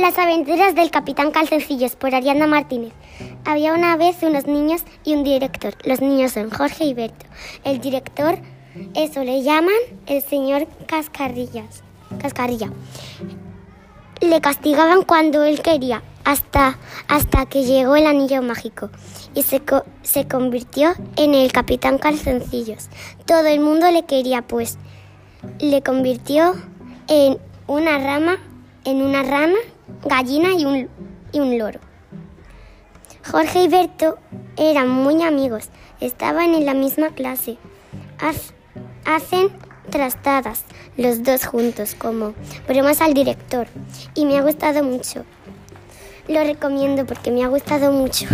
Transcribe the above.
Las aventuras del Capitán Calzoncillos por Ariana Martínez. Había una vez unos niños y un director. Los niños son Jorge y Berto. El director, eso le llaman el señor Cascarrillas. Cascarilla. Le castigaban cuando él quería, hasta, hasta que llegó el anillo mágico y se, se convirtió en el Capitán Calzoncillos. Todo el mundo le quería, pues le convirtió en una rama, en una rana, gallina y un, y un loro. Jorge y Berto eran muy amigos, estaban en la misma clase. Hacen trastadas los dos juntos como bromas al director y me ha gustado mucho. Lo recomiendo porque me ha gustado mucho.